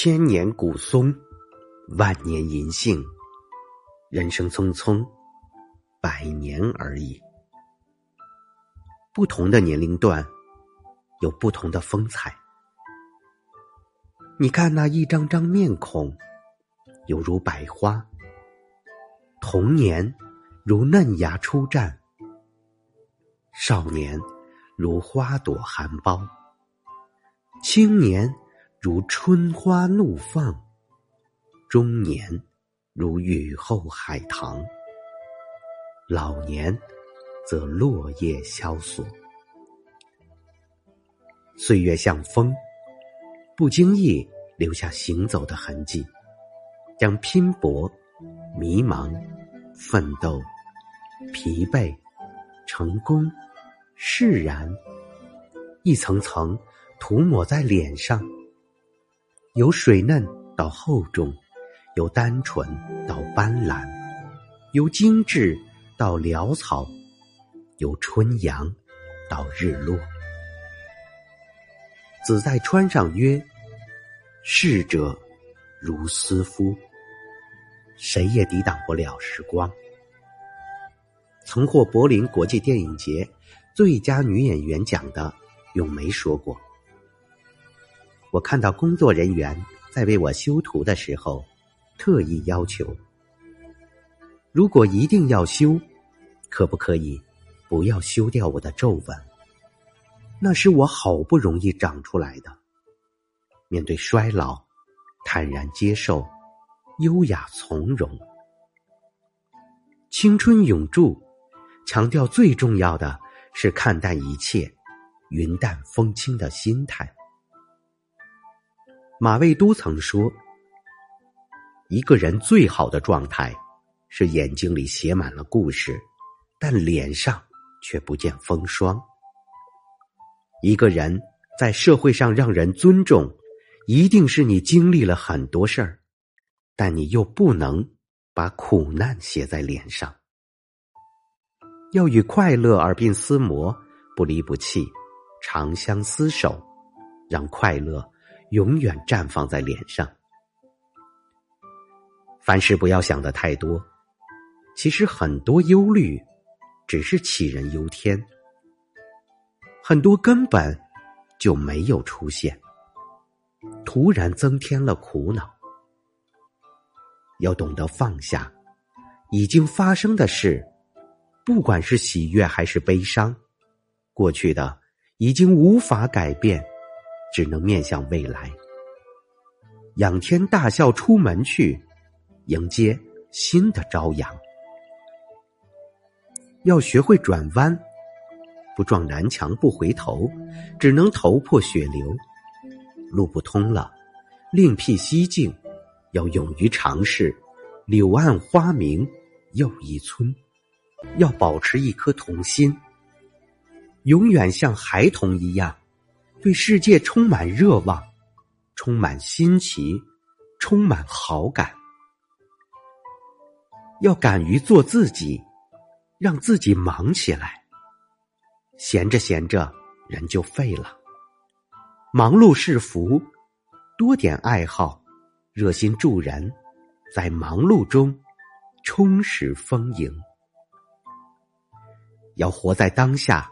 千年古松，万年银杏，人生匆匆，百年而已。不同的年龄段，有不同的风采。你看那一张张面孔，犹如百花。童年如嫩芽初绽，少年如花朵含苞，青年。如春花怒放，中年如雨后海棠，老年则落叶萧索。岁月像风，不经意留下行走的痕迹，将拼搏、迷茫、奋斗、疲惫、成功、释然，一层层涂抹在脸上。由水嫩到厚重，由单纯到斑斓，由精致到潦草，由春阳到日落。子在川上曰：“逝者如斯夫。”谁也抵挡不了时光。曾获柏林国际电影节最佳女演员奖的咏梅说过。我看到工作人员在为我修图的时候，特意要求：如果一定要修，可不可以不要修掉我的皱纹？那是我好不容易长出来的。面对衰老，坦然接受，优雅从容，青春永驻。强调最重要的是看淡一切，云淡风轻的心态。马未都曾说：“一个人最好的状态，是眼睛里写满了故事，但脸上却不见风霜。一个人在社会上让人尊重，一定是你经历了很多事儿，但你又不能把苦难写在脸上。要与快乐耳鬓厮磨，不离不弃，长相厮守，让快乐。”永远绽放在脸上。凡事不要想的太多，其实很多忧虑只是杞人忧天，很多根本就没有出现，突然增添了苦恼。要懂得放下，已经发生的事，不管是喜悦还是悲伤，过去的已经无法改变。只能面向未来，仰天大笑出门去，迎接新的朝阳。要学会转弯，不撞南墙不回头，只能头破血流。路不通了，另辟蹊径。要勇于尝试，柳暗花明又一村。要保持一颗童心，永远像孩童一样。对世界充满热望，充满新奇，充满好感。要敢于做自己，让自己忙起来。闲着闲着，人就废了。忙碌是福，多点爱好，热心助人，在忙碌中充实丰盈。要活在当下，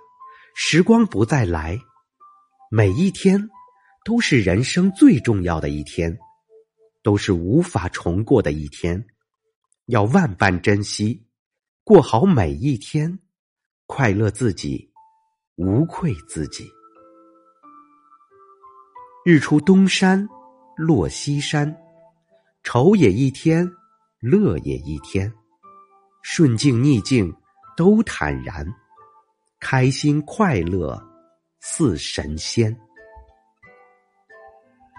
时光不再来。每一天都是人生最重要的一天，都是无法重过的一天，要万般珍惜，过好每一天，快乐自己，无愧自己。日出东山，落西山，愁也一天，乐也一天，顺境逆境都坦然，开心快乐。似神仙。